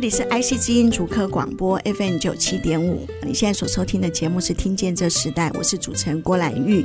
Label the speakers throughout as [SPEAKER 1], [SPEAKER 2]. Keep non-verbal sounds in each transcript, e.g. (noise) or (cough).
[SPEAKER 1] 这里是 IC 之音主科广播 FM 九七点五，你现在所收听的节目是《听见这时代》，我是主持人郭兰玉。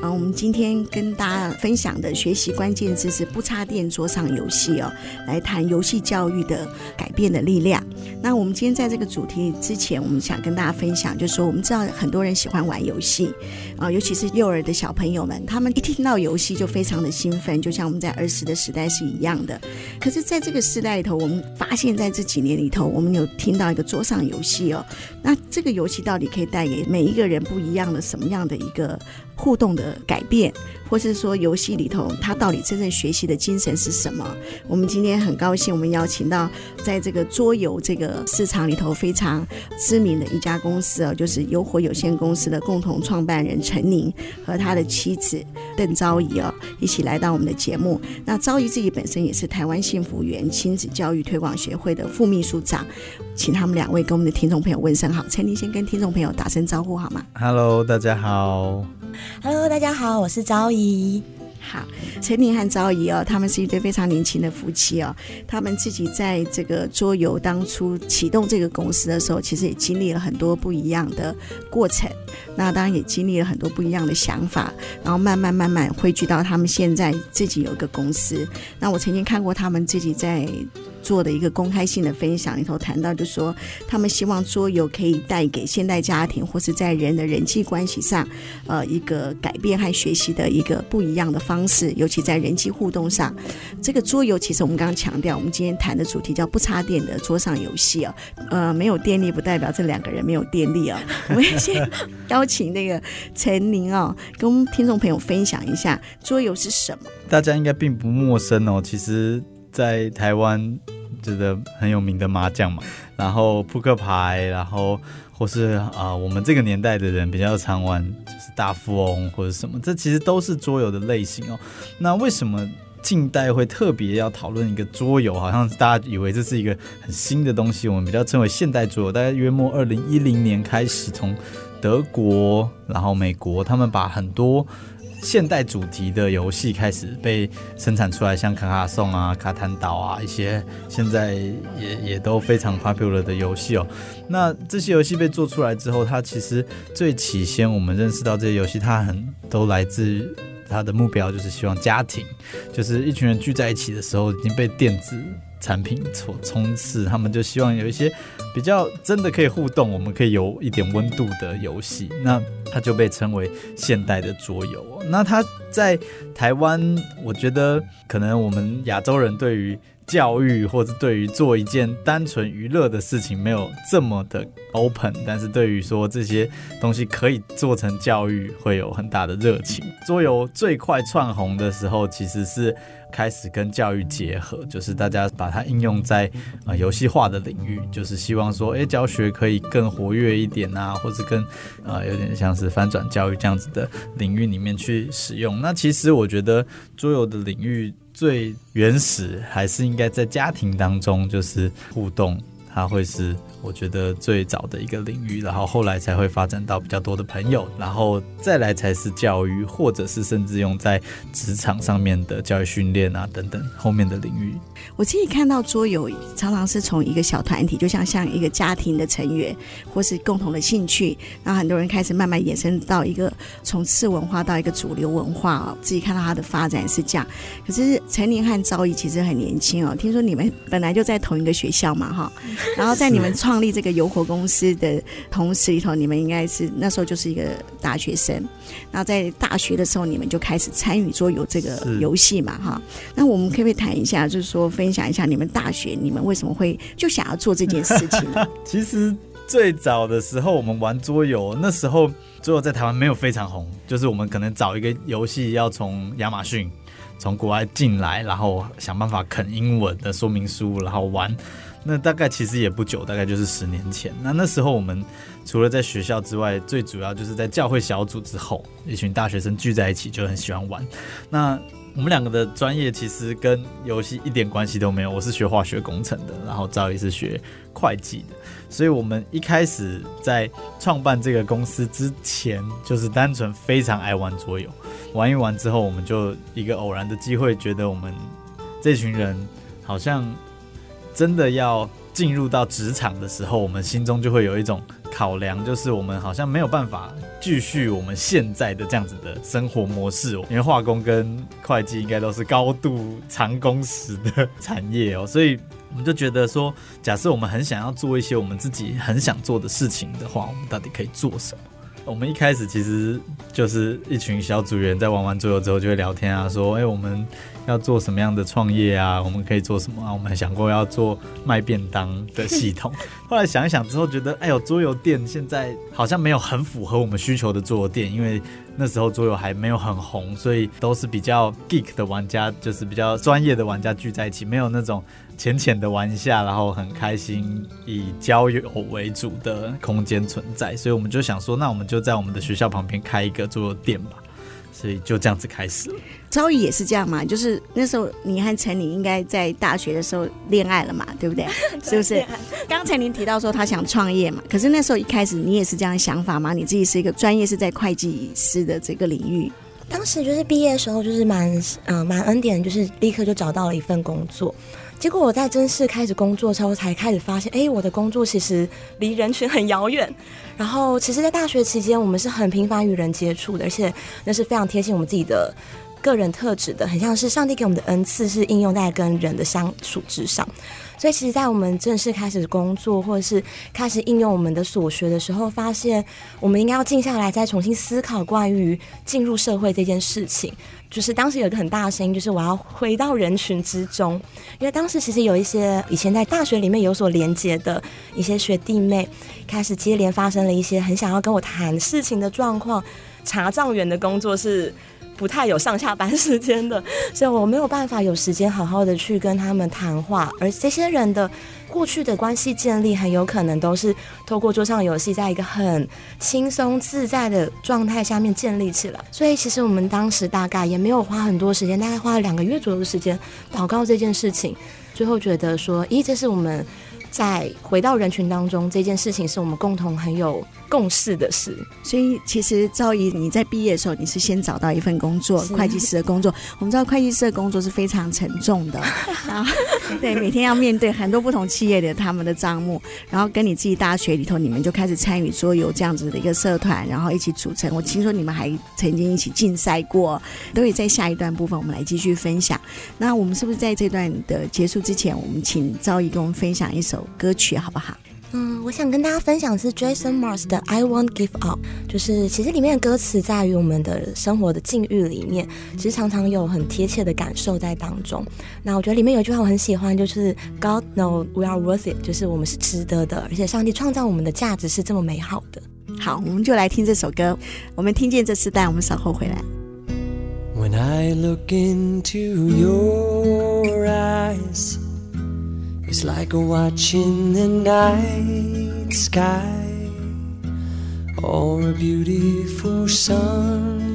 [SPEAKER 1] 啊，我们今天跟大家分享的学习关键字是不插电桌上游戏哦，来谈游戏教育的改变的力量。那我们今天在这个主题之前，我们想跟大家分享，就是说我们知道很多人喜欢玩游戏啊，尤其是幼儿的小朋友们，他们一听到游戏就非常的兴奋，就像我们在儿时的时代是一样的。可是，在这个时代里头，我们发现在这几年里头，我们有听到一个桌上游戏哦。那这个游戏到底可以带给每一个人不一样的什么样的一个互动的改变，或是说游戏里头他到底真正学习的精神是什么？我们今天很高兴，我们邀请到在这个桌游这个市场里头非常知名的一家公司哦，就是游火有限公司的共同创办人陈宁和他的妻子邓昭仪哦，一起来到我们的节目。那昭仪自己本身也是台湾幸福园亲子教育推广协会的副秘书长，请他们两位跟我们的听众朋友问声好。陈宁先跟听众朋友打声招呼好吗
[SPEAKER 2] ？Hello，大家好。
[SPEAKER 3] Hello，大家好，我是昭仪。
[SPEAKER 1] 好，陈宁和昭仪哦，他们是一对非常年轻的夫妻哦。他们自己在这个桌游当初启动这个公司的时候，其实也经历了很多不一样的过程。那当然也经历了很多不一样的想法，然后慢慢慢慢汇聚到他们现在自己有一个公司。那我曾经看过他们自己在。做的一个公开性的分享里头谈到，就说他们希望桌游可以带给现代家庭或是在人的人际关系上，呃，一个改变和学习的一个不一样的方式，尤其在人际互动上。这个桌游其实我们刚刚强调，我们今天谈的主题叫不插电的桌上游戏哦，呃，没有电力不代表这两个人没有电力啊。(laughs) 我们先邀请那个陈宁哦，跟听众朋友分享一下桌游是什么。
[SPEAKER 2] 大家应该并不陌生哦，其实，在台湾。觉得很有名的麻将嘛，然后扑克牌，然后或是啊、我们这个年代的人比较常玩就是大富翁或者什么，这其实都是桌游的类型哦。那为什么近代会特别要讨论一个桌游？好像大家以为这是一个很新的东西，我们比较称为现代桌游。大概约莫二零一零年开始，从德国，然后美国，他们把很多。现代主题的游戏开始被生产出来，像卡卡颂啊、卡坦岛啊一些，现在也也都非常 popular 的游戏哦。那这些游戏被做出来之后，它其实最起先我们认识到这些游戏，它很都来自它的目标，就是希望家庭，就是一群人聚在一起的时候，已经被电子。产品所冲刺，他们就希望有一些比较真的可以互动，我们可以有一点温度的游戏，那它就被称为现代的桌游。那它在台湾，我觉得可能我们亚洲人对于教育或者对于做一件单纯娱乐的事情没有这么的 open，但是对于说这些东西可以做成教育，会有很大的热情。桌游最快窜红的时候，其实是。开始跟教育结合，就是大家把它应用在呃游戏化的领域，就是希望说，诶，教学可以更活跃一点啊，或者跟呃有点像是翻转教育这样子的领域里面去使用。那其实我觉得桌游的领域最原始还是应该在家庭当中，就是互动，它会是。我觉得最早的一个领域，然后后来才会发展到比较多的朋友，然后再来才是教育，或者是甚至用在职场上面的教育训练啊等等后面的领域。
[SPEAKER 1] 我自己看到桌游常常是从一个小团体，就像像一个家庭的成员，或是共同的兴趣，然后很多人开始慢慢衍生到一个从次文化到一个主流文化哦。自己看到它的发展是这样。可是陈宁和昭仪其实很年轻哦，听说你们本来就在同一个学校嘛哈，(laughs) 然后在你们创。立这个游火公司的同时里头，你们应该是那时候就是一个大学生。然后在大学的时候，你们就开始参与桌游这个游戏嘛，哈。那我们可不可以谈一下，就是说分享一下你们大学你们为什么会就想要做这件事情呢？(laughs)
[SPEAKER 2] 其实最早的时候，我们玩桌游，那时候桌游在台湾没有非常红，就是我们可能找一个游戏要从亚马逊。从国外进来，然后想办法啃英文的说明书，然后玩。那大概其实也不久，大概就是十年前。那那时候我们除了在学校之外，最主要就是在教会小组之后，一群大学生聚在一起就很喜欢玩。那我们两个的专业其实跟游戏一点关系都没有。我是学化学工程的，然后赵毅是学会计的，所以我们一开始在创办这个公司之前，就是单纯非常爱玩桌游。玩一玩之后，我们就一个偶然的机会，觉得我们这群人好像。真的要进入到职场的时候，我们心中就会有一种考量，就是我们好像没有办法继续我们现在的这样子的生活模式哦，因为化工跟会计应该都是高度长工时的产业哦，所以我们就觉得说，假设我们很想要做一些我们自己很想做的事情的话，我们到底可以做什么？我们一开始其实就是一群小组员在玩完桌游之后就会聊天啊，说，哎，我们。要做什么样的创业啊？我们可以做什么啊？我们还想过要做卖便当的 (laughs) 系统，后来想一想之后，觉得哎呦，桌游店现在好像没有很符合我们需求的桌游店，因为那时候桌游还没有很红，所以都是比较 geek 的玩家，就是比较专业的玩家聚在一起，没有那种浅浅的玩一下，然后很开心以交友为主的空间存在，所以我们就想说，那我们就在我们的学校旁边开一个桌游店吧。所以就这样子开始了。
[SPEAKER 1] 昭仪也是这样嘛，就是那时候你和陈琳应该在大学的时候恋爱了嘛，对不对？(laughs) 是不是？刚才您提到说他想创业嘛，可是那时候一开始你也是这样的想法吗？你自己是一个专业是在会计师的这个领域，
[SPEAKER 3] 当时就是毕业的时候就是蛮嗯蛮恩典，就是立刻就找到了一份工作。结果我在正式开始工作之后，才开始发现，哎，我的工作其实离人群很遥远。然后，其实，在大学期间，我们是很频繁与人接触的，而且那是非常贴近我们自己的个人特质的，很像是上帝给我们的恩赐，是应用在跟人的相处之上。所以，其实，在我们正式开始工作，或者是开始应用我们的所学的时候，发现我们应该要静下来，再重新思考关于进入社会这件事情。就是当时有一个很大的声音，就是我要回到人群之中，因为当时其实有一些以前在大学里面有所连接的一些学弟妹，开始接连发生了一些很想要跟我谈事情的状况。查账员的工作是不太有上下班时间的，(laughs) 所以我没有办法有时间好好的去跟他们谈话，而这些人的。过去的关系建立很有可能都是透过桌上游戏，在一个很轻松自在的状态下面建立起来。所以其实我们当时大概也没有花很多时间，大概花了两个月左右的时间祷告这件事情。最后觉得说，咦，这是我们。在回到人群当中，这件事情是我们共同很有共识的事。
[SPEAKER 1] 所以，其实赵仪你在毕业的时候，你是先找到一份工作，会计师的工作。我们知道会计师的工作是非常沉重的，然 (laughs) 后对，每天要面对很多不同企业的他们的账目，然后跟你自己大学里头，你们就开始参与桌游这样子的一个社团，然后一起组成。我听说你们还曾经一起竞赛过，都会在下一段部分我们来继续分享。那我们是不是在这段的结束之前，我们请赵仪跟我们分享一首歌曲好不好？
[SPEAKER 3] 嗯，我想跟大家分享的是 Jason Mraz 的 I Won't Give Up，就是其实里面的歌词在于我们的生活的境遇里面，其实常常有很贴切的感受在当中。那我觉得里面有一句话我很喜欢，就是 God knows we are worth it，就是我们是值得的，而且上帝创造我们的价值是这么美好的。
[SPEAKER 1] 好，我们就来听这首歌。我们听见这时代，我们稍后回来。When I look into your eyes It's like watching the night sky or a beautiful sun.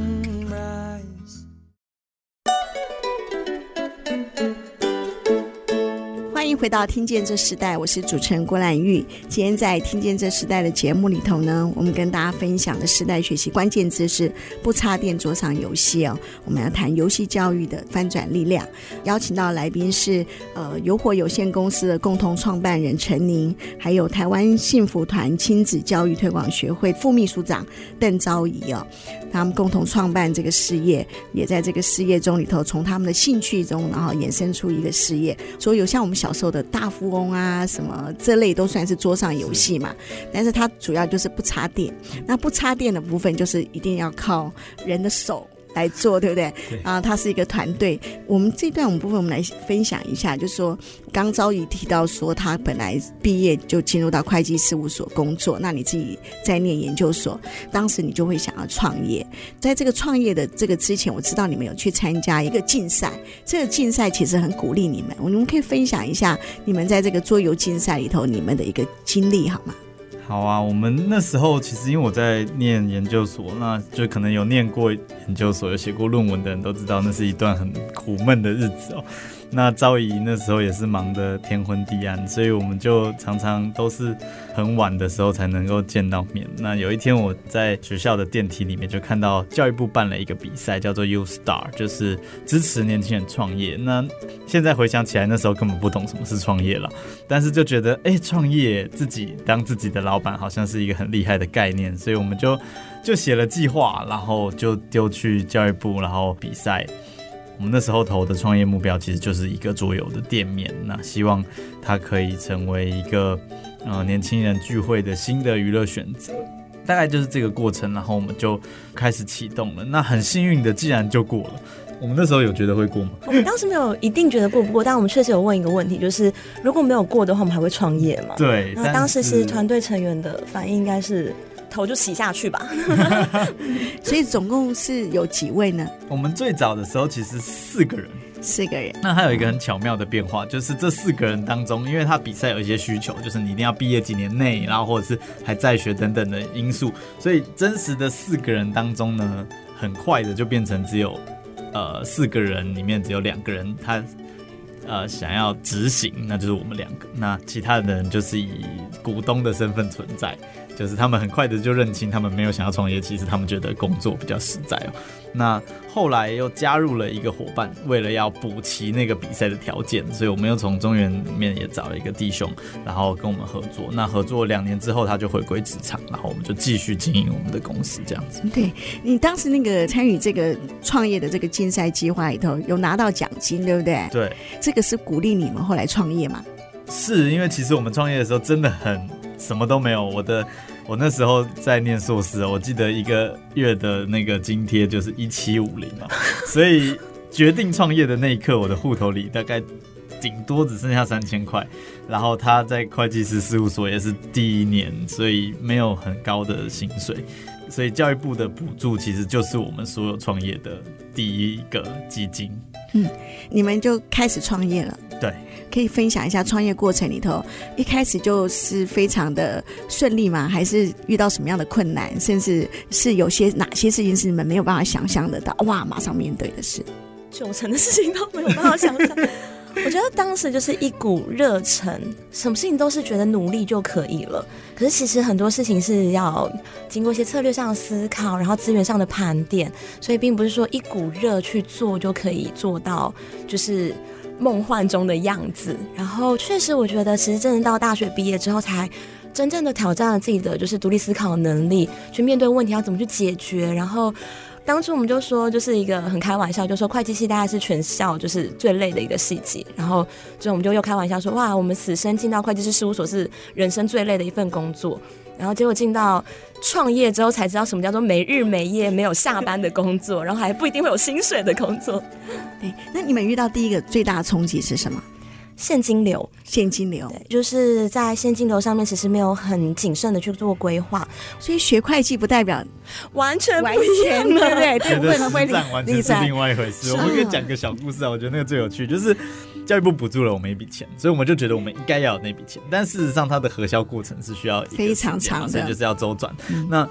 [SPEAKER 1] 回到听见这时代，我是主持人郭兰玉。今天在听见这时代的节目里头呢，我们跟大家分享的时代学习关键字是不插电桌上游戏哦。我们要谈游戏教育的翻转力量。邀请到来宾是呃游火有限公司的共同创办人陈宁，还有台湾幸福团亲子教育推广学会副秘书长邓昭仪哦。他们共同创办这个事业，也在这个事业中里头，从他们的兴趣中，然后衍生出一个事业。所以有像我们小时候的大富翁啊，什么这类都算是桌上游戏嘛。但是它主要就是不插电，那不插电的部分就是一定要靠人的手。来做，对不对？
[SPEAKER 2] 对
[SPEAKER 1] 啊，他是一个团队。我们这段我们部分，我们来分享一下，就是说，刚昭仪提到说，他本来毕业就进入到会计事务所工作，那你自己在念研究所，当时你就会想要创业。在这个创业的这个之前，我知道你们有去参加一个竞赛，这个竞赛其实很鼓励你们。我们可以分享一下你们在这个桌游竞赛里头你们的一个经历，好吗？
[SPEAKER 2] 好啊，我们那时候其实因为我在念研究所，那就可能有念过研究所、有写过论文的人都知道，那是一段很苦闷的日子哦。那昭仪那时候也是忙得天昏地暗，所以我们就常常都是很晚的时候才能够见到面。那有一天我在学校的电梯里面就看到教育部办了一个比赛，叫做 U Star，就是支持年轻人创业。那现在回想起来，那时候根本不懂什么是创业了，但是就觉得哎，创业自己当自己的老板好像是一个很厉害的概念，所以我们就就写了计划，然后就丢去教育部，然后比赛。我们那时候投的创业目标其实就是一个桌游的店面，那希望它可以成为一个呃年轻人聚会的新的娱乐选择，大概就是这个过程，然后我们就开始启动了。那很幸运的，既然就过了。我们那时候有觉得会过吗？
[SPEAKER 3] 我们当时没有一定觉得过不过，但我们确实有问一个问题，就是如果没有过的话，我们还会创业吗？
[SPEAKER 2] 对。
[SPEAKER 3] 那当时其实团队成员的反应应该是。头就洗下去吧，(laughs)
[SPEAKER 1] 所以总共是有几位呢？
[SPEAKER 2] 我们最早的时候其实四个人，
[SPEAKER 1] 四个人。
[SPEAKER 2] 那还有一个很巧妙的变化，就是这四个人当中，因为他比赛有一些需求，就是你一定要毕业几年内，然后或者是还在学等等的因素，所以真实的四个人当中呢，很快的就变成只有呃四个人里面只有两个人他呃想要执行，那就是我们两个，那其他的人就是以股东的身份存在。就是他们很快的就认清，他们没有想要创业，其实他们觉得工作比较实在哦。那后来又加入了一个伙伴，为了要补齐那个比赛的条件，所以我们又从中原里面也找了一个弟兄，然后跟我们合作。那合作两年之后，他就回归职场，然后我们就继续经营我们的公司，这样子。
[SPEAKER 1] 对，你当时那个参与这个创业的这个竞赛计划里头，有拿到奖金，对不对？
[SPEAKER 2] 对，
[SPEAKER 1] 这个是鼓励你们后来创业吗？
[SPEAKER 2] 是因为其实我们创业的时候真的很什么都没有，我的。我那时候在念硕士，我记得一个月的那个津贴就是一七五零嘛，(laughs) 所以决定创业的那一刻，我的户头里大概顶多只剩下三千块。然后他在会计师事务所也是第一年，所以没有很高的薪水，所以教育部的补助其实就是我们所有创业的第一个基金。
[SPEAKER 1] 嗯，你们就开始创业了。
[SPEAKER 2] 对。
[SPEAKER 1] 可以分享一下创业过程里头，一开始就是非常的顺利吗？还是遇到什么样的困难？甚至是有些哪些事情是你们没有办法想象得到？哇，马上面对的事，
[SPEAKER 3] 九成的事情都没有办法想象。我觉得当时就是一股热忱，什么事情都是觉得努力就可以了。可是其实很多事情是要经过一些策略上的思考，然后资源上的盘点，所以并不是说一股热去做就可以做到，就是。梦幻中的样子，然后确实，我觉得其实真的到大学毕业之后，才真正的挑战了自己的就是独立思考能力，去面对问题要怎么去解决。然后当初我们就说，就是一个很开玩笑，就说会计系大概是全校就是最累的一个系级。然后所以我们就又开玩笑说，哇，我们此生进到会计师事务所是人生最累的一份工作。然后结果进到创业之后，才知道什么叫做没日没夜、没有下班的工作，然后还不一定会有薪水的工作。
[SPEAKER 1] 对，那你们遇到第一个最大的冲击是什么？
[SPEAKER 3] 现金流，
[SPEAKER 1] 现金流，
[SPEAKER 3] 对，就是在现金流上面其实没有很谨慎的去做规划，
[SPEAKER 1] 所以学会计不代表
[SPEAKER 3] 完全不一样，
[SPEAKER 1] 对不对？对，
[SPEAKER 2] 对，实战完全是另外一回事。我们可以讲个小故事啊，我觉得那个最有趣，就是。教育部补助了我们一笔钱，所以我们就觉得我们应该要有那笔钱。但事实上，它的核销过程是需要
[SPEAKER 1] 非常长的，
[SPEAKER 2] 所以就是要周转。嗯、那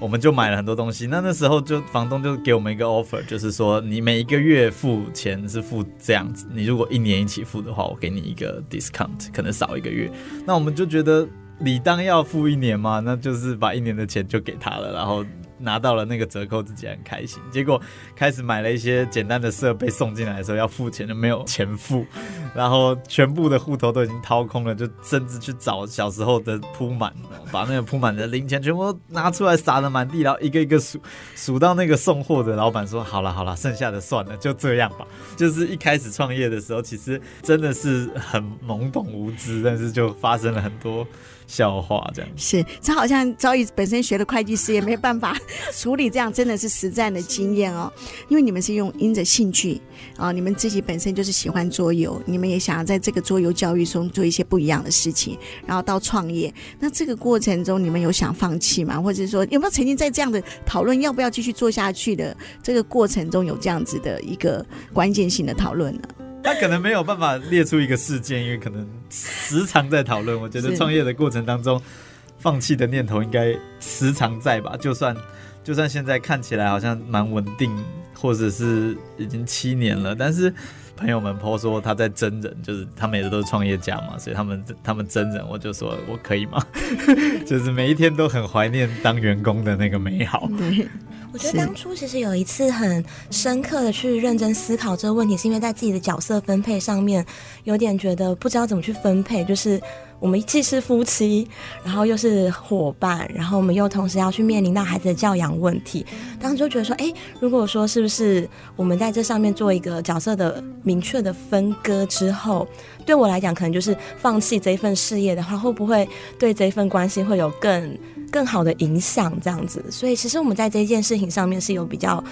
[SPEAKER 2] 我们就买了很多东西。那那时候就房东就给我们一个 offer，就是说你每一个月付钱是付这样子，你如果一年一起付的话，我给你一个 discount，可能少一个月。那我们就觉得理当要付一年嘛，那就是把一年的钱就给他了，然后。拿到了那个折扣，自己很开心。结果开始买了一些简单的设备送进来的时候，要付钱就没有钱付，然后全部的户头都已经掏空了，就甚至去找小时候的铺满，把那个铺满的零钱全部都拿出来撒得满地，然后一个一个数数到那个送货的老板说：“好了好了，剩下的算了，就这样吧。”就是一开始创业的时候，其实真的是很懵懂无知，但是就发生了很多。笑话这样。
[SPEAKER 1] 是，这好像早已本身学的会计师也没办法 (laughs) 处理这样，真的是实战的经验哦。因为你们是用因着兴趣啊、你们自己本身就是喜欢桌游，你们也想要在这个桌游教育中做一些不一样的事情，然后到创业。那这个过程中，你们有想放弃吗？或者说有没有曾经在这样的讨论要不要继续做下去的这个过程中有这样子的一个关键性的讨论呢？(laughs)
[SPEAKER 2] 他可能没有办法列出一个事件，因为可能时常在讨论。我觉得创业的过程当中，放弃的念头应该时常在吧？就算就算现在看起来好像蛮稳定，或者是已经七年了，但是朋友们 po 说他在真人，就是他们也都是创业家嘛，所以他们他们真人，我就说我可以吗？(laughs) 就是每一天都很怀念当员工的那个美好。
[SPEAKER 1] 对。
[SPEAKER 3] 我觉得当初其实有一次很深刻的去认真思考这个问题，是因为在自己的角色分配上面有点觉得不知道怎么去分配，就是我们既是夫妻，然后又是伙伴，然后我们又同时要去面临到孩子的教养问题。当时就觉得说，哎，如果说是不是我们在这上面做一个角色的明确的分割之后，对我来讲可能就是放弃这一份事业的话，会不会对这一份关系会有更更好的影响这样子，所以其实我们在这件事情上面是有比较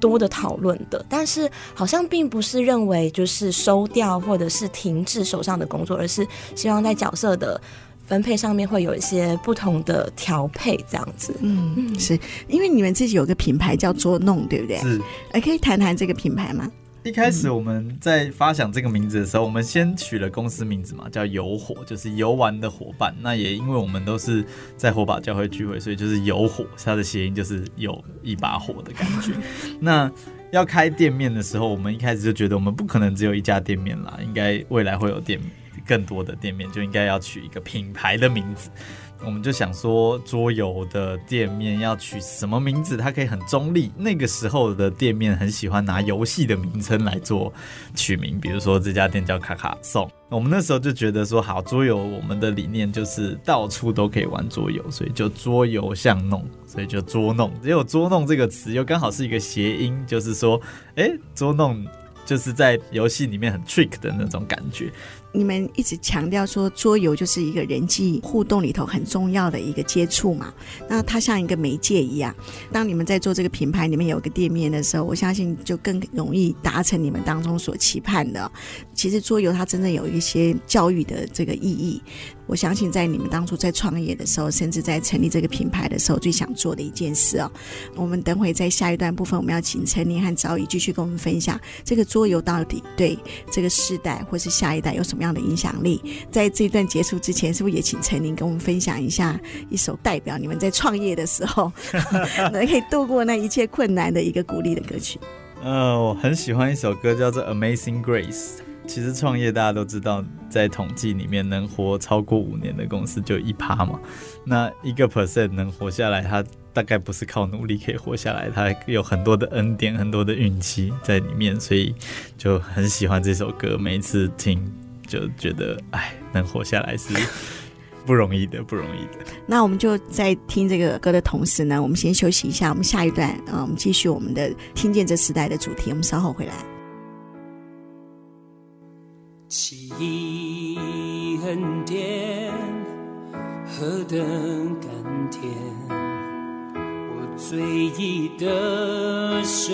[SPEAKER 3] 多的讨论的，但是好像并不是认为就是收掉或者是停止手上的工作，而是希望在角色的分配上面会有一些不同的调配这样子。
[SPEAKER 1] 嗯，是因为你们自己有个品牌叫做弄，对不对？
[SPEAKER 2] 是，
[SPEAKER 1] 还可以谈谈这个品牌吗？
[SPEAKER 2] 一开始我们在发想这个名字的时候，我们先取了公司名字嘛，叫游火，就是游玩的伙伴。那也因为我们都是在火把教会聚会，所以就是游火，它的谐音就是有一把火的感觉。(laughs) 那要开店面的时候，我们一开始就觉得我们不可能只有一家店面啦，应该未来会有店更多的店面，就应该要取一个品牌的名字。我们就想说，桌游的店面要取什么名字？它可以很中立。那个时候的店面很喜欢拿游戏的名称来做取名，比如说这家店叫卡卡颂。我们那时候就觉得说，好，桌游我们的理念就是到处都可以玩桌游，所以就桌游巷弄，所以就捉弄。只有捉弄这个词又刚好是一个谐音，就是说，哎，捉弄就是在游戏里面很 trick 的那种感觉。
[SPEAKER 1] 你们一直强调说，桌游就是一个人际互动里头很重要的一个接触嘛，那它像一个媒介一样。当你们在做这个品牌，你们有个店面的时候，我相信就更容易达成你们当中所期盼的。其实桌游它真正有一些教育的这个意义。我相信在你们当初在创业的时候，甚至在成立这个品牌的时候，最想做的一件事哦。我们等会在下一段部分，我们要请陈宁和昭仪继续跟我们分享这个桌游到底对这个世代或是下一代有什么么样的影响力。在这一段结束之前，是不是也请陈宁跟我们分享一下一首代表你们在创业的时候 (laughs) 能可以度过那一切困难的一个鼓励的歌曲？
[SPEAKER 2] 呃，我很喜欢一首歌，叫做《Amazing Grace》。其实创业大家都知道，在统计里面能活超过五年的公司就一趴嘛。那一个 percent 能活下来，它大概不是靠努力可以活下来，它有很多的恩典、很多的运气在里面，所以就很喜欢这首歌。每一次听就觉得，哎，能活下来是 (laughs) 不容易的，不容易的。
[SPEAKER 1] 那我们就在听这个歌的同时呢，我们先休息一下，我们下一段，啊，我们继续我们的听见这时代的主题，我们稍后回来。
[SPEAKER 4] 奇异恩典，何等甘甜！我罪已得赦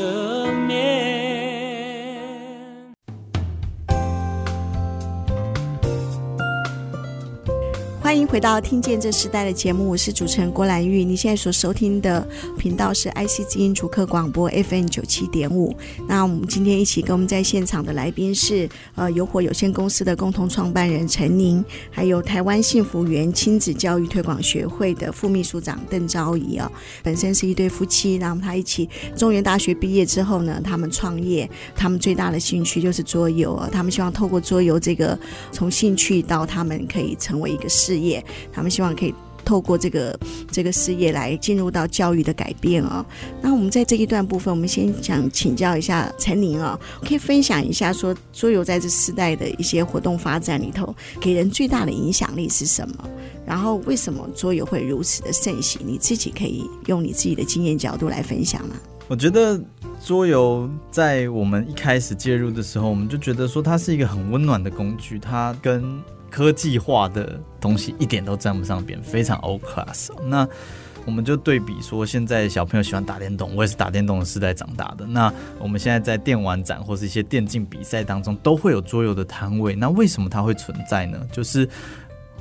[SPEAKER 4] 免。
[SPEAKER 1] 欢迎回到《听见这时代》的节目，我是主持人郭兰玉。你现在所收听的频道是 IC 之音主客广播 FM 九七点五。那我们今天一起跟我们在现场的来宾是呃游火有限公司的共同创办人陈宁，还有台湾幸福园亲子教育推广学会的副秘书长邓昭仪啊。本身是一对夫妻，然后他一起中原大学毕业之后呢，他们创业，他们最大的兴趣就是桌游啊。他们希望透过桌游这个从兴趣到他们可以成为一个事业。业，他们希望可以透过这个这个事业来进入到教育的改变啊、哦。那我们在这一段部分，我们先想请教一下陈宁啊，可以分享一下说桌游在这世代的一些活动发展里头，给人最大的影响力是什么？然后为什么桌游会如此的盛行？你自己可以用你自己的经验角度来分享吗？
[SPEAKER 2] 我觉得桌游在我们一开始介入的时候，我们就觉得说它是一个很温暖的工具，它跟科技化的东西一点都沾不上边，非常 old class。那我们就对比说，现在小朋友喜欢打电动，我也是打电动的时代长大的。那我们现在在电玩展或是一些电竞比赛当中，都会有桌游的摊位。那为什么它会存在呢？就是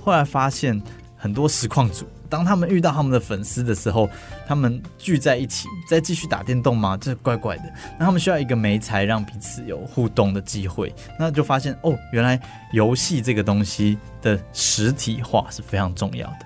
[SPEAKER 2] 后来发现很多实况组。当他们遇到他们的粉丝的时候，他们聚在一起再继续打电动吗？这怪怪的。那他们需要一个媒材，让彼此有互动的机会。那就发现哦，原来游戏这个东西的实体化是非常重要的。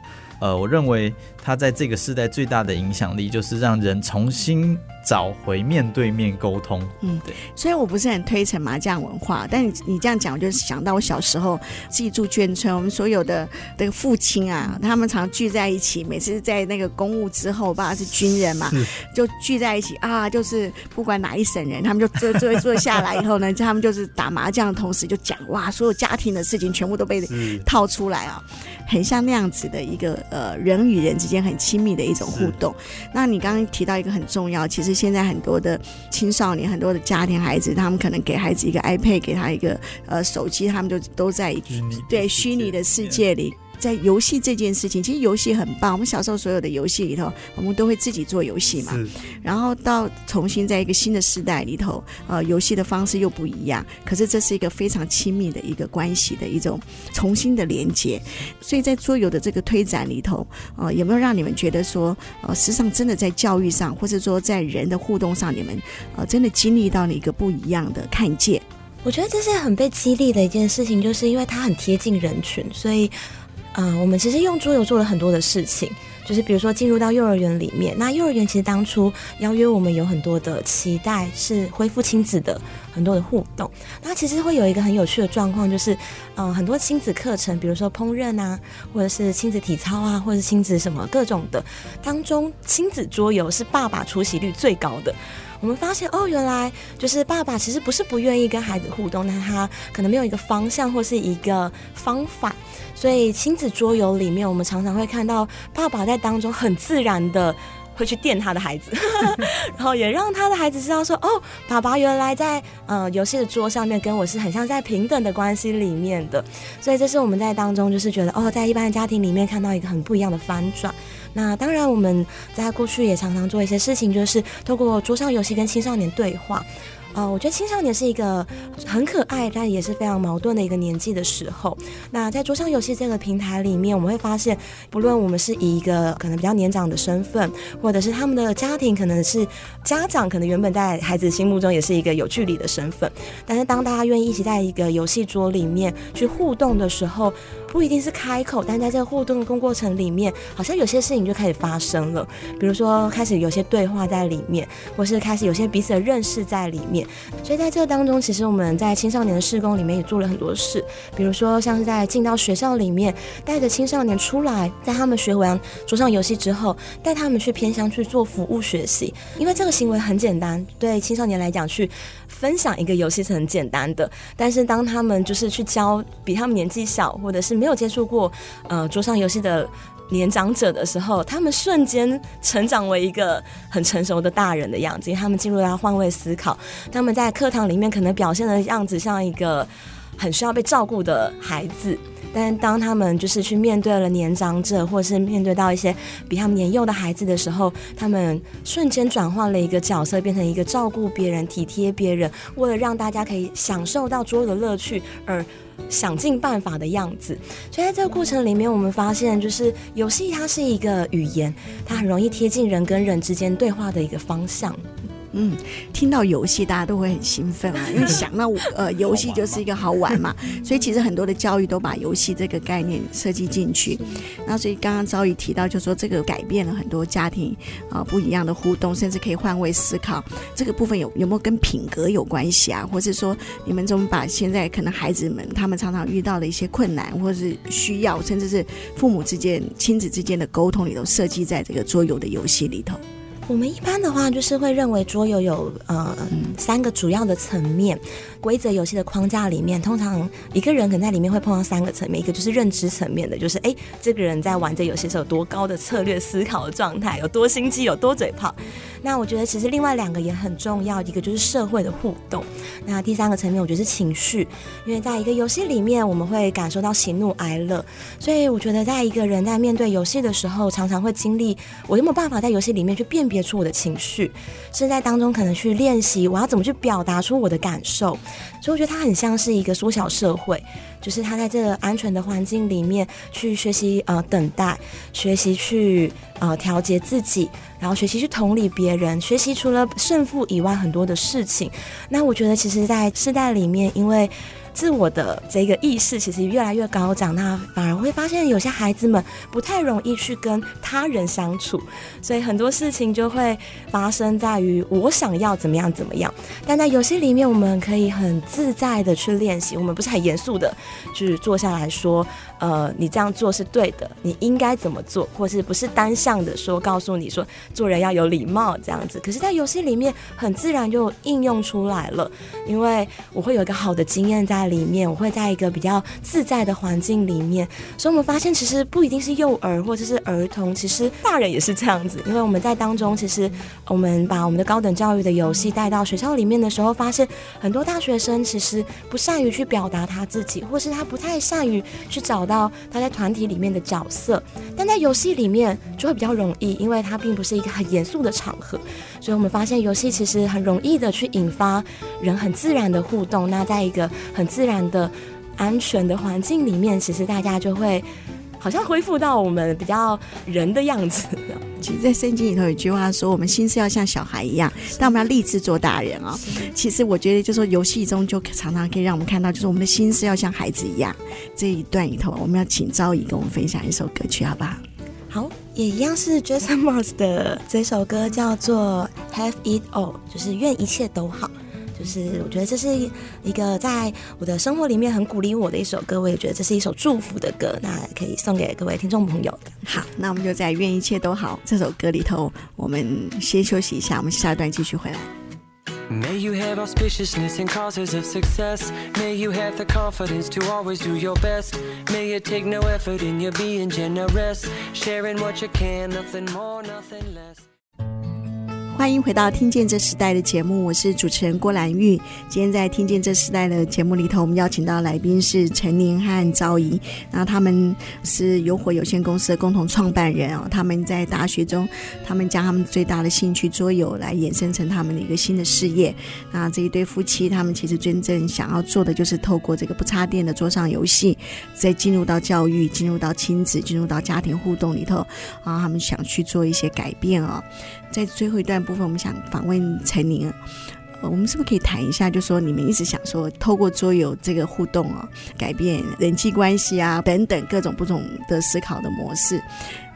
[SPEAKER 2] 呃，我认为它在这个时代最大的影响力，就是让人重新找回面对面沟通。
[SPEAKER 1] 嗯，对。虽然我不是很推崇麻将文化，但你你这样讲，我就想到我小时候自己住眷村，我们所有的这个父亲啊，他们常聚在一起，每次在那个公务之后，爸爸是军人嘛，就聚在一起啊，就是不管哪一省人，他们就坐坐坐下来以后呢，他们就是打麻将的同时就讲哇，所有家庭的事情全部都被套出来啊。很像那样子的一个呃人与人之间很亲密的一种互动。那你刚刚提到一个很重要，其实现在很多的青少年、很多的家庭孩子，他们可能给孩子一个 iPad，给他一个呃手机，他们就都在对虚拟的世界里。在游戏这件事情，其实游戏很棒。我们小时候所有的游戏里头，我们都会自己做游戏嘛。然后到重新在一个新的时代里头，呃，游戏的方式又不一样。可是这是一个非常亲密的一个关系的一种重新的连接。所以在桌游的这个推展里头，呃，有没有让你们觉得说，呃，实际上真的在教育上，或者说在人的互动上，你们呃真的经历到了一个不一样的看见？
[SPEAKER 3] 我觉得这是很被激励的一件事情，就是因为它很贴近人群，所以。嗯、我们其实用桌游做了很多的事情，就是比如说进入到幼儿园里面，那幼儿园其实当初邀约我们有很多的期待，是恢复亲子的很多的互动。那其实会有一个很有趣的状况，就是、呃，很多亲子课程，比如说烹饪啊，或者是亲子体操啊，或者是亲子什么各种的当中，亲子桌游是爸爸出席率最高的。我们发现哦，原来就是爸爸其实不是不愿意跟孩子互动，但他可能没有一个方向或是一个方法。所以亲子桌游里面，我们常常会看到爸爸在当中很自然的会去电他的孩子，(laughs) 然后也让他的孩子知道说，哦，爸爸原来在呃游戏的桌上面跟我是很像在平等的关系里面的。所以这是我们在当中就是觉得哦，在一般的家庭里面看到一个很不一样的翻转。那当然我们在过去也常常做一些事情，就是透过桌上游戏跟青少年对话。呃，我觉得青少年是一个很可爱，但也是非常矛盾的一个年纪的时候。那在桌上游戏这个平台里面，我们会发现，不论我们是以一个可能比较年长的身份，或者是他们的家庭可能是家长，可能原本在孩子心目中也是一个有距离的身份。但是当大家愿意一起在一个游戏桌里面去互动的时候，不一定是开口，但在这个互动的过程里面，好像有些事情就开始发生了。比如说，开始有些对话在里面，或是开始有些彼此的认识在里面。所以在这个当中，其实我们在青少年的事工里面也做了很多事，比如说像是在进到学校里面，带着青少年出来，在他们学完桌上游戏之后，带他们去偏乡去做服务学习，因为这个行为很简单，对青少年来讲，去分享一个游戏是很简单的，但是当他们就是去教比他们年纪小，或者是没有接触过呃桌上游戏的。年长者的时候，他们瞬间成长为一个很成熟的大人的样子，因为他们进入到换位思考。他们在课堂里面可能表现的样子像一个很需要被照顾的孩子，但当他们就是去面对了年长者，或是面对到一些比他们年幼的孩子的时候，他们瞬间转换了一个角色，变成一个照顾别人、体贴别人，为了让大家可以享受到桌游的乐趣而。想尽办法的样子，所以在这个过程里面，我们发现，就是游戏它是一个语言，它很容易贴近人跟人之间对话的一个方向。
[SPEAKER 1] 嗯，听到游戏，大家都会很兴奋啊，(laughs) 因为想到呃，游戏就是一个好玩嘛，(laughs) 所以其实很多的教育都把游戏这个概念设计进去。那所以刚刚昭仪提到，就说这个改变了很多家庭啊、呃、不一样的互动，甚至可以换位思考。这个部分有有没有跟品格有关系啊？或是说你们怎么把现在可能孩子们他们常常遇到的一些困难，或是需要，甚至是父母之间、亲子之间的沟通里头，设计在这个桌游的游戏里头？
[SPEAKER 3] 我们一般的话，就是会认为桌游有呃三个主要的层面。规则游戏的框架里面，通常一个人可能在里面会碰到三个层面，一个就是认知层面的，就是哎，这个人在玩这游戏是有多高的策略思考的状态，有多心机，有多嘴炮。那我觉得其实另外两个也很重要，一个就是社会的互动。那第三个层面，我觉得是情绪，因为在一个游戏里面，我们会感受到喜怒哀乐。所以我觉得，在一个人在面对游戏的时候，常常会经历我有没有办法在游戏里面去辨别出我的情绪，是在当中可能去练习我要怎么去表达出我的感受。所以我觉得他很像是一个缩小社会，就是他在这个安全的环境里面去学习呃等待，学习去呃调节自己。然后学习去同理别人，学习除了胜负以外很多的事情。那我觉得，其实，在世代里面，因为自我的这个意识其实越来越高涨，那反而会发现有些孩子们不太容易去跟他人相处，所以很多事情就会发生在于我想要怎么样怎么样。但在游戏里面，我们可以很自在的去练习，我们不是很严肃的去坐下来说，呃，你这样做是对的，你应该怎么做，或是不是单向的说告诉你说做人要有礼貌这样子。可是，在游戏里面很自然就应用出来了，因为我会有一个好的经验在。里面我会在一个比较自在的环境里面，所以我们发现其实不一定是幼儿或者是儿童，其实大人也是这样子。因为我们在当中，其实我们把我们的高等教育的游戏带到学校里面的时候，发现很多大学生其实不善于去表达他自己，或是他不太善于去找到他在团体里面的角色。但在游戏里面就会比较容易，因为它并不是一个很严肃的场合，所以我们发现游戏其实很容易的去引发人很自然的互动。那在一个很自然的、安全的环境里面，其实大家就会好像恢复到我们比较人的样子。(laughs)
[SPEAKER 1] 其实，在圣经里头有一句话说：“我们心是要像小孩一样，但我们要立志做大人啊、哦。”其实，我觉得就是说，游戏中就常常可以让我们看到，就是我们的心是要像孩子一样。这一段里头，我们要请昭仪跟我们分享一首歌曲，好不好？
[SPEAKER 3] 好，也一样是 Jason Mraz 的这首歌，叫做《Have It All》，就是愿一切都好。就是我觉得这是一个在我的生活里面很鼓励我的一首歌，我也觉得这是一首祝福的歌，那可以送给各位听众朋友的。
[SPEAKER 1] 好，那我们就在愿一切都好这首歌里头，我们先休息一下，我们下一段继续回来。Have auspiciousness and causes of success. May you have the confidence to always do your best. May you take no effort in your being generous, sharing what you can, nothing more, nothing less. 欢迎回到《听见这时代》的节目，我是主持人郭兰玉。今天在《听见这时代》的节目里头，我们邀请到来宾是陈宁和赵怡，然后他们是有火有限公司的共同创办人哦。他们在大学中，他们将他们最大的兴趣桌游来衍生成他们的一个新的事业。那这一对夫妻，他们其实真正想要做的就是透过这个不插电的桌上游戏，再进入到教育、进入到亲子、进入到家庭互动里头啊，他们想去做一些改变啊。在最后一段部分，我们想访问陈宁，呃，我们是不是可以谈一下？就说你们一直想说，透过桌游这个互动啊，改变人际关系啊，等等各种不同的思考的模式。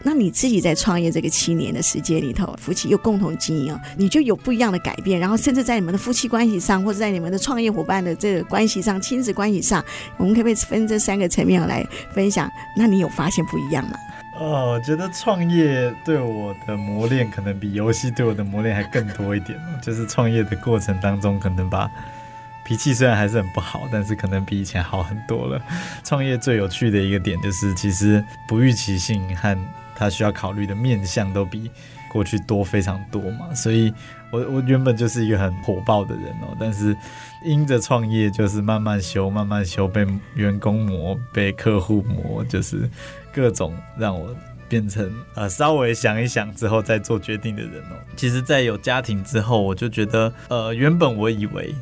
[SPEAKER 1] 那你自己在创业这个七年的时间里头，夫妻又共同经营，你就有不一样的改变。然后，甚至在你们的夫妻关系上，或者在你们的创业伙伴的这个关系上、亲子关系上，我们可不可以分这三个层面来分享？那你有发现不一样吗？
[SPEAKER 2] 哦，我觉得创业对我的磨练可能比游戏对我的磨练还更多一点。(laughs) 就是创业的过程当中，可能把脾气虽然还是很不好，但是可能比以前好很多了。(laughs) 创业最有趣的一个点就是，其实不预期性和他需要考虑的面向都比过去多非常多嘛。所以我我原本就是一个很火爆的人哦，但是因着创业，就是慢慢修，慢慢修，被员工磨，被客户磨，就是。各种让我变成呃稍微想一想之后再做决定的人哦。其实，在有家庭之后，我就觉得呃，原本我以为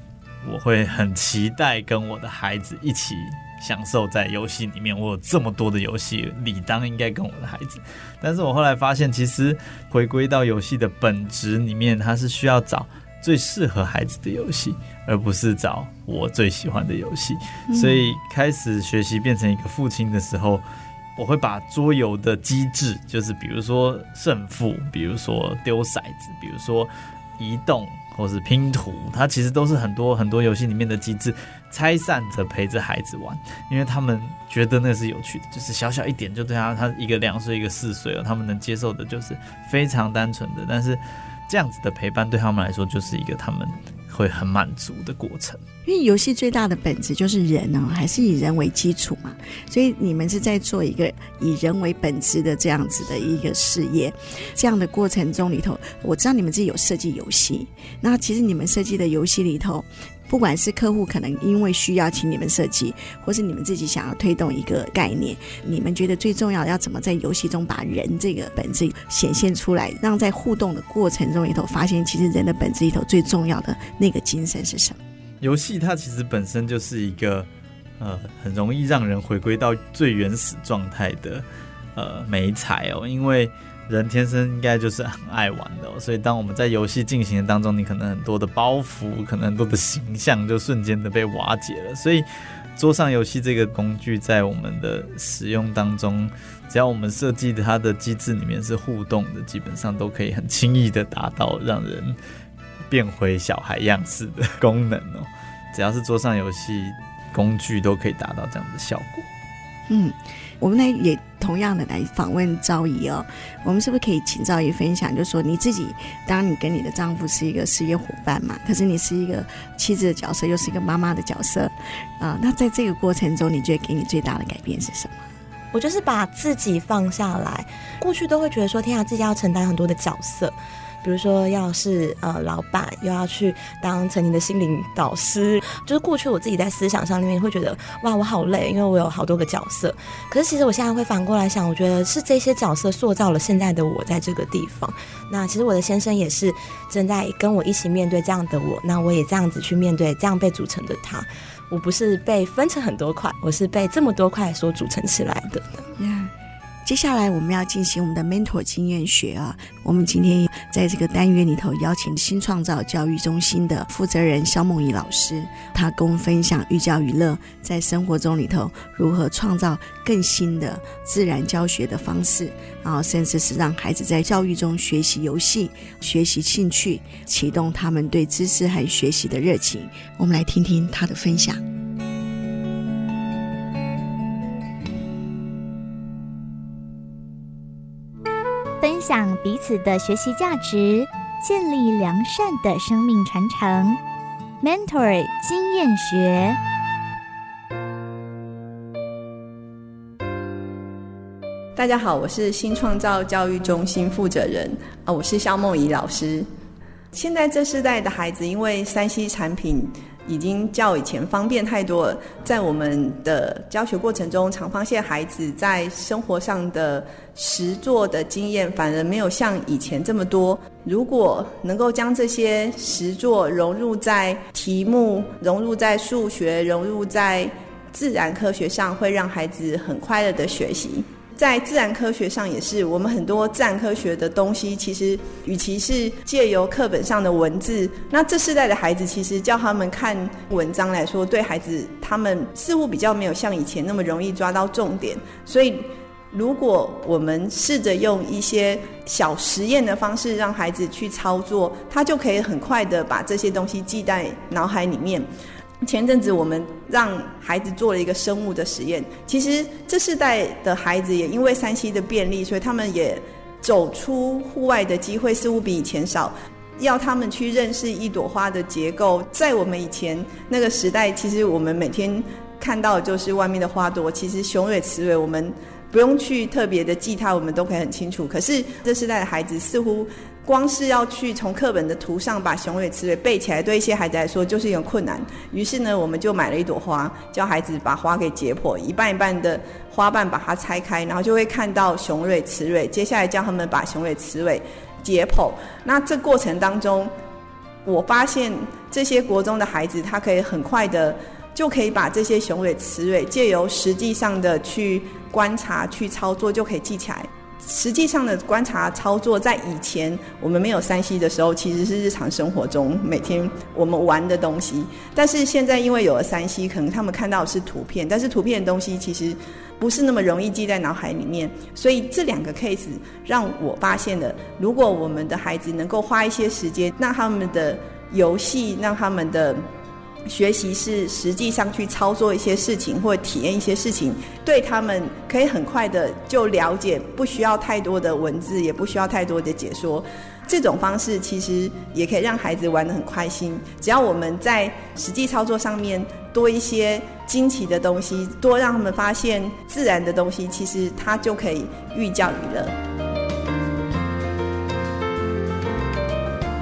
[SPEAKER 2] 我会很期待跟我的孩子一起享受在游戏里面。我有这么多的游戏，理当应该跟我的孩子。但是我后来发现，其实回归到游戏的本质里面，它是需要找最适合孩子的游戏，而不是找我最喜欢的游戏。所以开始学习变成一个父亲的时候。我会把桌游的机制，就是比如说胜负，比如说丢骰子，比如说移动或是拼图，它其实都是很多很多游戏里面的机制，拆散着陪着孩子玩，因为他们觉得那是有趣的，就是小小一点就对他，他一个两岁一个四岁了，他们能接受的就是非常单纯的，但是这样子的陪伴对他们来说就是一个他们会很满足的过程。
[SPEAKER 1] 因为游戏最大的本质就是人呢、哦，还是以人为基础嘛，所以你们是在做一个以人为本质的这样子的一个事业。这样的过程中里头，我知道你们自己有设计游戏，那其实你们设计的游戏里头。不管是客户可能因为需要请你们设计，或是你们自己想要推动一个概念，你们觉得最重要要怎么在游戏中把人这个本质显现出来，让在互动的过程中里头发现，其实人的本质里头最重要的那个精神是什么？
[SPEAKER 2] 游戏它其实本身就是一个呃很容易让人回归到最原始状态的呃美彩哦，因为。人天生应该就是很爱玩的，所以当我们在游戏进行的当中，你可能很多的包袱，可能很多的形象就瞬间的被瓦解了。所以，桌上游戏这个工具在我们的使用当中，只要我们设计的它的机制里面是互动的，基本上都可以很轻易的达到让人变回小孩样式的功能哦。只要是桌上游戏工具，都可以达到这样的效果。
[SPEAKER 1] 嗯。我们呢也同样的来访问昭仪哦，我们是不是可以请昭仪分享？就是说你自己，当你跟你的丈夫是一个事业伙伴嘛，可是你是一个妻子的角色，又是一个妈妈的角色，啊、那在这个过程中，你觉得给你最大的改变是什么？
[SPEAKER 3] 我就是把自己放下来，过去都会觉得说，天啊，自己要承担很多的角色。比如说，要是呃老板又要去当陈婷的心灵导师，就是过去我自己在思想上面会觉得哇，我好累，因为我有好多个角色。可是其实我现在会反过来想，我觉得是这些角色塑造了现在的我在这个地方。那其实我的先生也是正在跟我一起面对这样的我，那我也这样子去面对这样被组成的他。我不是被分成很多块，我是被这么多块所组成起来的。
[SPEAKER 1] 接下来我们要进行我们的 mentor 经验学啊，我们今天在这个单元里头邀请新创造教育中心的负责人肖梦怡老师，他跟我们分享寓教于乐在生活中里头如何创造更新的自然教学的方式，然后甚至是让孩子在教育中学习游戏、学习兴趣，启动他们对知识和学习的热情。我们来听听他的分享。
[SPEAKER 5] 分享彼此的学习价值，建立良善的生命传承。Mentor 经验学。
[SPEAKER 6] 大家好，我是新创造教育中心负责人啊，我是肖梦怡老师。现在这世代的孩子，因为三 C 产品。已经较以前方便太多了。在我们的教学过程中，常发现孩子在生活上的实作的经验反而没有像以前这么多。如果能够将这些实作融入在题目、融入在数学、融入在自然科学上，会让孩子很快乐的学习。在自然科学上也是，我们很多自然科学的东西，其实与其是借由课本上的文字，那这世代的孩子其实叫他们看文章来说，对孩子他们似乎比较没有像以前那么容易抓到重点。所以，如果我们试着用一些小实验的方式让孩子去操作，他就可以很快的把这些东西记在脑海里面。前阵子我们让孩子做了一个生物的实验。其实这世代的孩子也因为 3C 的便利，所以他们也走出户外的机会似乎比以前少。要他们去认识一朵花的结构，在我们以前那个时代，其实我们每天看到的就是外面的花朵。其实雄蕊、雌蕊，我们不用去特别的记它，我们都可以很清楚。可是这世代的孩子似乎。光是要去从课本的图上把雄蕊雌蕊背起来，对一些孩子来说就是一个困难。于是呢，我们就买了一朵花，教孩子把花给解剖，一半一半的花瓣把它拆开，然后就会看到雄蕊雌蕊。接下来教他们把雄蕊雌蕊解剖。那这过程当中，我发现这些国中的孩子，他可以很快的就可以把这些雄蕊雌蕊借由实际上的去观察、去操作，就可以记起来。实际上的观察操作，在以前我们没有 3C 的时候，其实是日常生活中每天我们玩的东西。但是现在因为有了 3C，可能他们看到的是图片，但是图片的东西其实不是那么容易记在脑海里面。所以这两个 case 让我发现了，如果我们的孩子能够花一些时间，让他们的游戏，让他们的。学习是实际上去操作一些事情，或体验一些事情，对他们可以很快的就了解，不需要太多的文字，也不需要太多的解说。这种方式其实也可以让孩子玩得很开心。只要我们在实际操作上面多一些惊奇的东西，多让他们发现自然的东西，其实他就可以寓教于乐。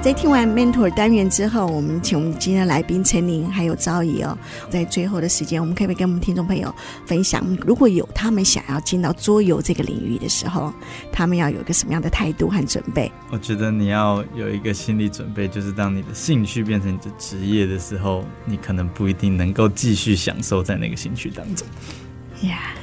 [SPEAKER 1] 在听完 mentor 单元之后，我们请我们今天的来宾陈琳还有赵怡哦，在最后的时间，我们可不可以跟我们听众朋友分享，如果有他们想要进到桌游这个领域的时候，他们要有一个什么样的态度和准备？
[SPEAKER 2] 我觉得你要有一个心理准备，就是当你的兴趣变成你的职业的时候，你可能不一定能够继续享受在那个兴趣当中。
[SPEAKER 1] 呀、yeah.。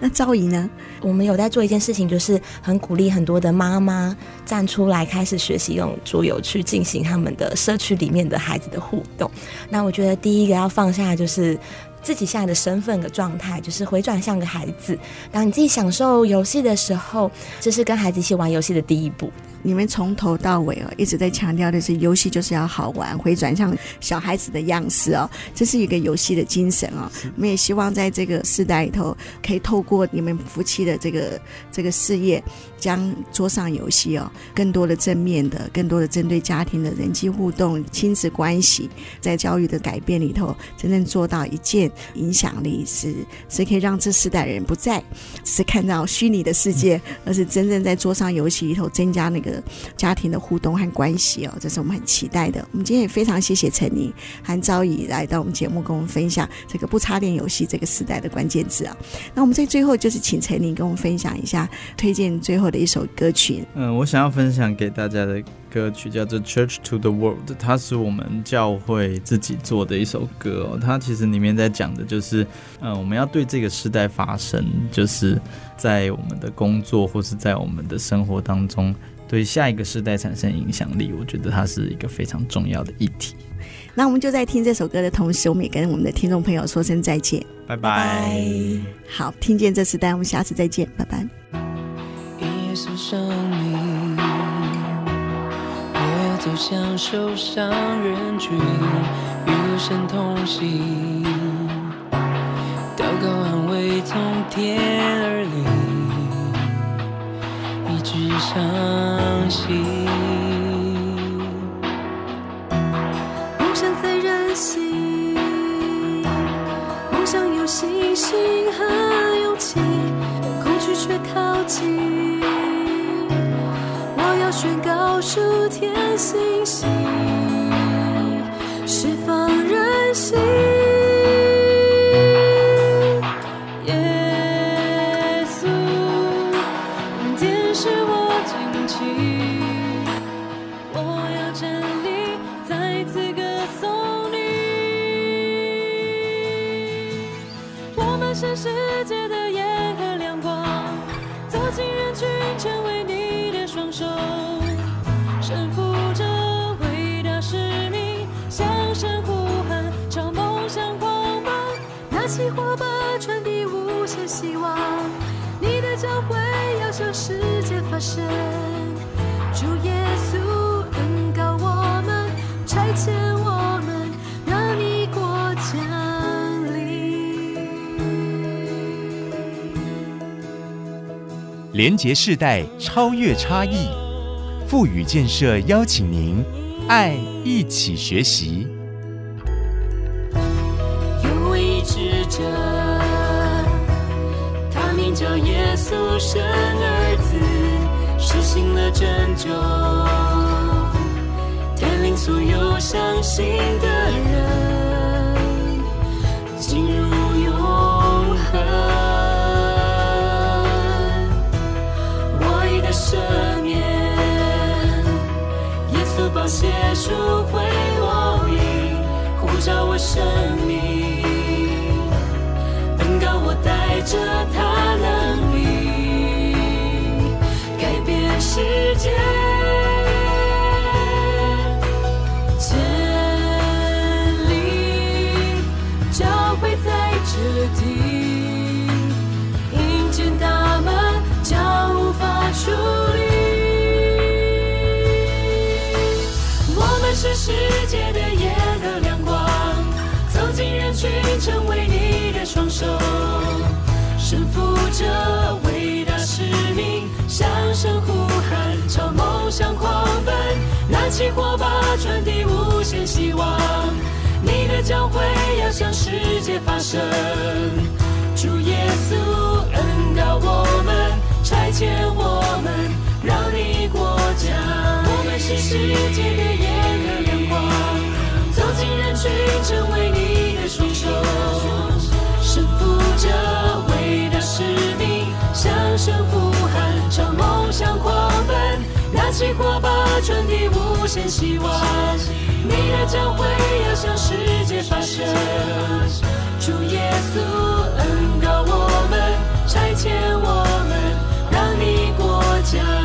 [SPEAKER 1] 那赵姨呢？
[SPEAKER 3] 我们有在做一件事情，就是很鼓励很多的妈妈站出来，开始学习用桌游去进行他们的社区里面的孩子的互动。那我觉得第一个要放下就是自己现在的身份的状态，就是回转像个孩子。当你自己享受游戏的时候，这是跟孩子一起玩游戏的第一步。
[SPEAKER 1] 你们从头到尾哦，一直在强调的是游戏就是要好玩，回转向小孩子的样式哦，这是一个游戏的精神哦。我们也希望在这个时代里头，可以透过你们夫妻的这个这个事业，将桌上游戏哦，更多的正面的，更多的针对家庭的人际互动、亲子关系，在教育的改变里头，真正做到一件影响力是是可以让这世代人不再只是看到虚拟的世界，而是真正在桌上游戏里头增加那个。家庭的互动和关系哦，这是我们很期待的。我们今天也非常谢谢陈琳和昭仪来到我们节目，跟我们分享这个不插电游戏这个时代的关键字啊。那我们在最后就是请陈琳跟我们分享一下，推荐最后的一首歌曲。
[SPEAKER 2] 嗯，我想要分享给大家的歌曲叫做《Church to the World》，它是我们教会自己做的一首歌哦。它其实里面在讲的就是，嗯，我们要对这个时代发声，就是在我们的工作或是在我们的生活当中。对下一个时代产生影响力，我觉得它是一个非常重要的议题。
[SPEAKER 1] 那我们就在听这首歌的同时，我们也跟我们的听众朋友说声再见，
[SPEAKER 2] 拜拜。
[SPEAKER 1] 好，听见这时代，我们下次再见，拜拜。
[SPEAKER 4] 生命，我要走向受伤人群，与神同行，祷告安慰从天而临，一直相信，
[SPEAKER 7] 宣告属天
[SPEAKER 8] 连接世代，超越差异，富予建设邀请您，爱一起学习。
[SPEAKER 7] 有位医治者，他名叫耶稣，生儿子。实行了拯救，带领所有相信的人我写出会烙印，呼召我生命。等到我带着它能力，改变世界。千里交汇在这地，迎接大门，将无法出。世界的盐和亮光，走进人群，成为你的双手，身负着伟大使命，向神呼喊，朝梦想狂奔。拿起火把，传递无限希望。你的教会要向世界发声。主耶稣恩膏我们，差遣我们，让你国降。我们是世界的盐和亮光，走举成为你的双手，身负着伟大使命，向神呼喊，朝梦想狂奔，拿起火把传递无限希望。你的教会要向世界发声，主耶稣恩告我们，差遣我们，让你国家。